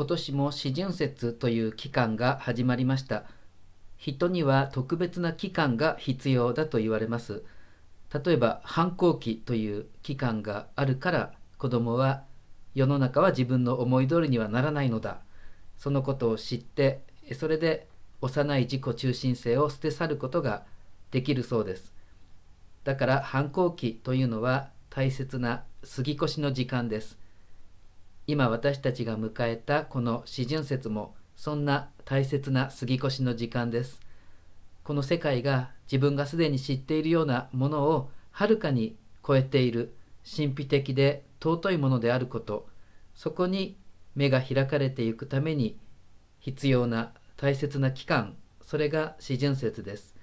今年も四旬節という期間が始まりました。人には特別な期間が必要だと言われます。例えば反抗期という期間があるから子供は世の中は自分の思い通りにはならないのだ。そのことを知ってそれで幼い自己中心性を捨て去ることができるそうです。だから反抗期というのは大切な過ぎ越しの時間です。今私たちが迎えたこの四旬節もそんな大切な過ぎ越しの時間です。この世界が自分がすでに知っているようなものをはるかに超えている神秘的で尊いものであること。そこに目が開かれていくために必要な大切な期間。それが四旬節です。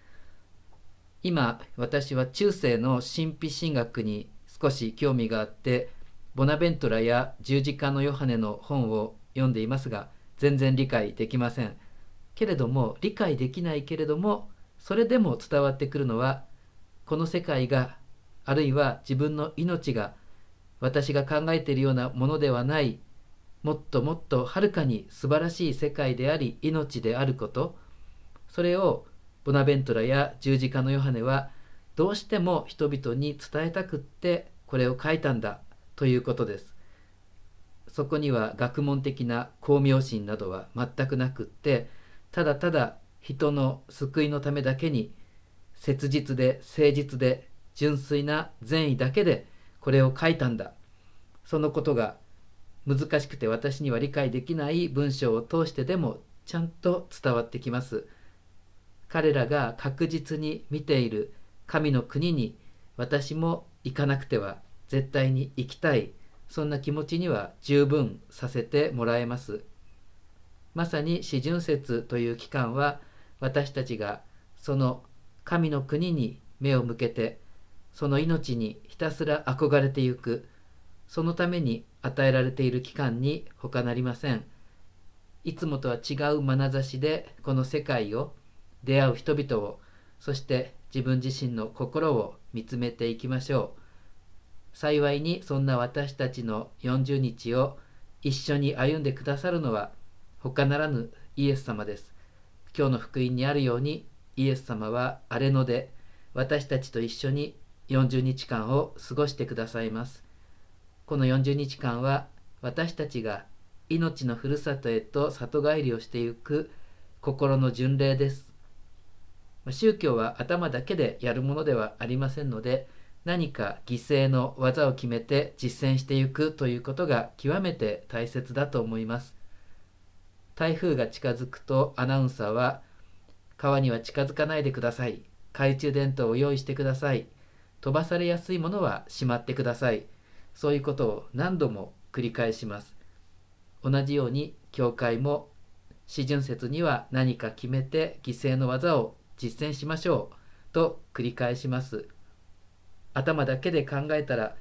今私は中世の神秘神学に少し興味があってボナベントラや十字架のヨハネの本を読んでいますが全然理解できません。けれども理解できないけれどもそれでも伝わってくるのはこの世界があるいは自分の命が私が考えているようなものではないもっともっとはるかに素晴らしい世界であり命であること。それをボナベントラや十字架のヨハネはどうしても人々に伝えたくってこれを書いたんだ。ということです。そこには学問的な巧妙心などは全くなくってただただ人の救いのためだけに切実で誠実で純粋な善意だけでこれを書いたんだそのことが難しくて私には理解できない文章を通してでもちゃんと伝わってきます彼らが確実に見ている神の国に私も行かなくては絶対に行きたい。そんな気持ちには十分させてもらえます。まさに四旬節という期間は私たちがその神の国に目を向けてその命にひたすら憧れてゆく。そのために与えられている期間に他なりません。いつもとは違う眼差しでこの世界を出会う人々をそして自分自身の心を見つめていきましょう。幸いにそんな私たちの40日を一緒に歩んでくださるのは他ならぬイエス様です。今日の福音にあるようにイエス様は荒れ野で私たちと一緒に40日間を過ごしてくださいます。この40日間は私たちが命のふるさとへと里帰りをしていく心の巡礼です。宗教は頭だけでやるものではありませんので何か犠牲の技を決めて実践していくということが極めて大切だと思います。台風が近づくとアナウンサーは川には近づかないでください。懐中電灯を用意してください。飛ばされやすいものはしまってください。そういうことを何度も繰り返します。同じように教会も四旬節には何か決めて犠牲の技を実践しましょうと繰り返します。頭だけで考えたら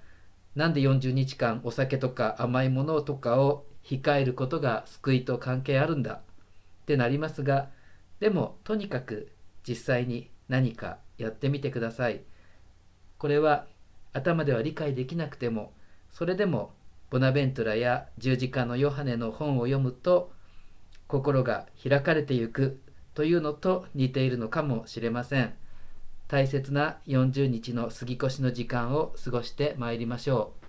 なんで40日間お酒とか甘いものとかを控えることが救いと関係あるんだ？ってなりますがでもとにかく実際に何かやってみてください。これは頭では理解できなくてもそれでもボナベントラや十字架のヨハネの本を読むと心が開かれてゆくというのと似ているのかもしれません。大切な40日の過ぎ越しの時間を過ごしてまいりましょう。